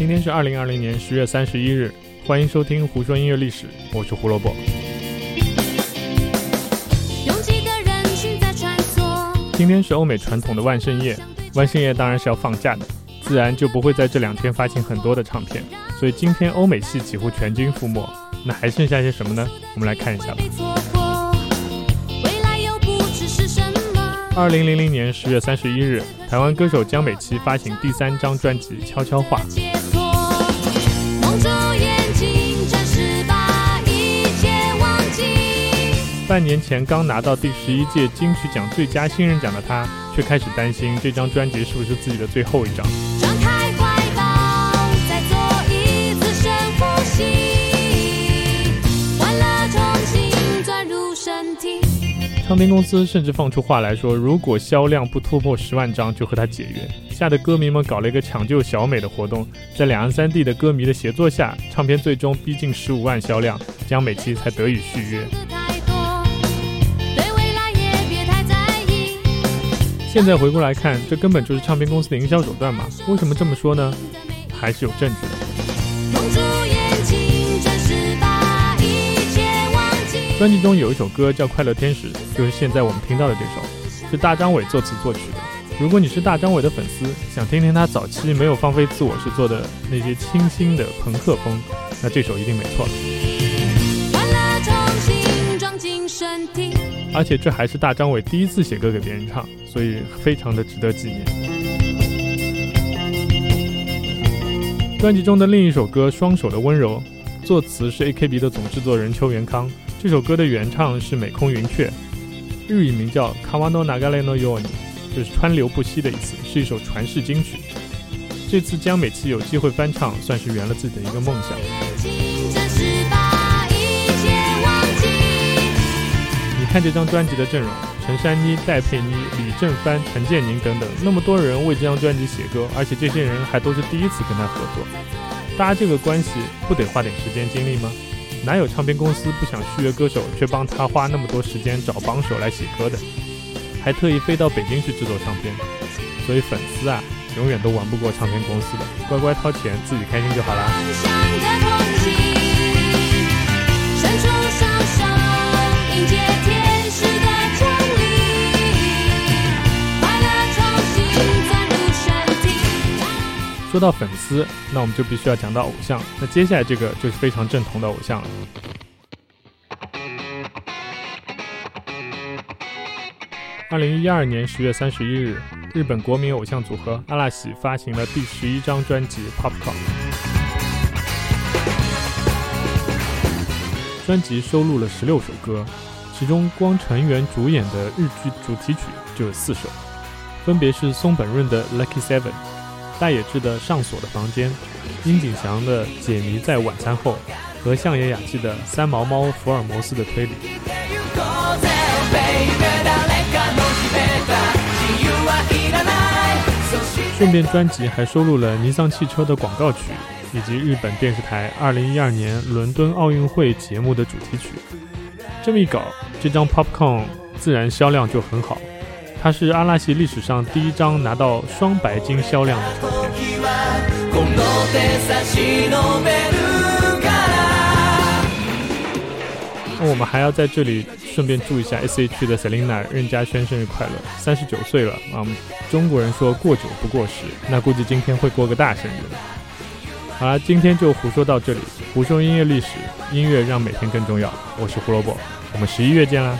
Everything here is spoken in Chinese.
今天是二零二零年十月三十一日，欢迎收听《胡说音乐历史》，我是胡萝卜。今天是欧美传统的万圣夜，万圣夜当然是要放假的，自然就不会在这两天发行很多的唱片，所以今天欧美系几乎全军覆没。那还剩下些什么呢？我们来看一下吧。二零零零年十月三十一日，台湾歌手江美琪发行第三张专辑《悄悄话》。半年前刚拿到第十一届金曲奖最佳新人奖的他，却开始担心这张专辑是不是自己的最后一张。唱片公司甚至放出话来说，如果销量不突破十万张，就和他解约。吓得歌迷们搞了一个抢救小美的活动，在两岸三地的歌迷的协作下，唱片最终逼近十五万销量，江美琪才得以续约。现在回过来看，这根本就是唱片公司的营销手段嘛？为什么这么说呢？还是有证据的。专辑中有一首歌叫《快乐天使》，就是现在我们听到的这首，是大张伟作词作曲的。如果你是大张伟的粉丝，想听听他早期没有放飞自我时做的那些清新的朋克风，那这首一定没错。而且这还是大张伟第一次写歌给别人唱，所以非常的值得纪念。专辑中的另一首歌《双手的温柔》，作词是 AKB 的总制作人邱元康。这首歌的原唱是美空云雀，日语名叫 Kawano Nagare no Yoni，就是川流不息的意思，是一首传世金曲。这次江美琪有机会翻唱，算是圆了自己的一个梦想。看这张专辑的阵容，陈珊妮、戴佩妮、李正帆、陈建宁等等，那么多人为这张专辑写歌，而且这些人还都是第一次跟他合作，搭这个关系不得花点时间精力吗？哪有唱片公司不想续约歌手，却帮他花那么多时间找帮手来写歌的？还特意飞到北京去制作唱片。所以粉丝啊，永远都玩不过唱片公司的，乖乖掏钱，自己开心就好啦。说到粉丝，那我们就必须要讲到偶像。那接下来这个就是非常正统的偶像了。二零一二年十月三十一日，日本国民偶像组合阿拉喜发行了第十一张专辑《Popcorn》。专辑收录了十六首歌，其中光成员主演的日剧主题曲就有四首，分别是松本润的《Lucky Seven》。大野智的《上锁的房间》，樱井翔的《解谜在晚餐后》，和相野雅纪的《三毛猫福尔摩斯的推理》。顺便专辑还收录了尼桑汽车的广告曲，以及日本电视台2012年伦敦奥运会节目的主题曲。这么一搞，这张 Popcorn 自然销量就很好。它是阿拉西历史上第一张拿到双白金销量的唱片。那我们还要在这里顺便祝一下 S.H. 的 Selina 任嘉轩生日快乐，三十九岁了啊！中国人说过久不过时，那估计今天会过个大生日。好了，今天就胡说到这里。胡说音乐历史，音乐让每天更重要。我是胡萝卜，我们十一月见啦！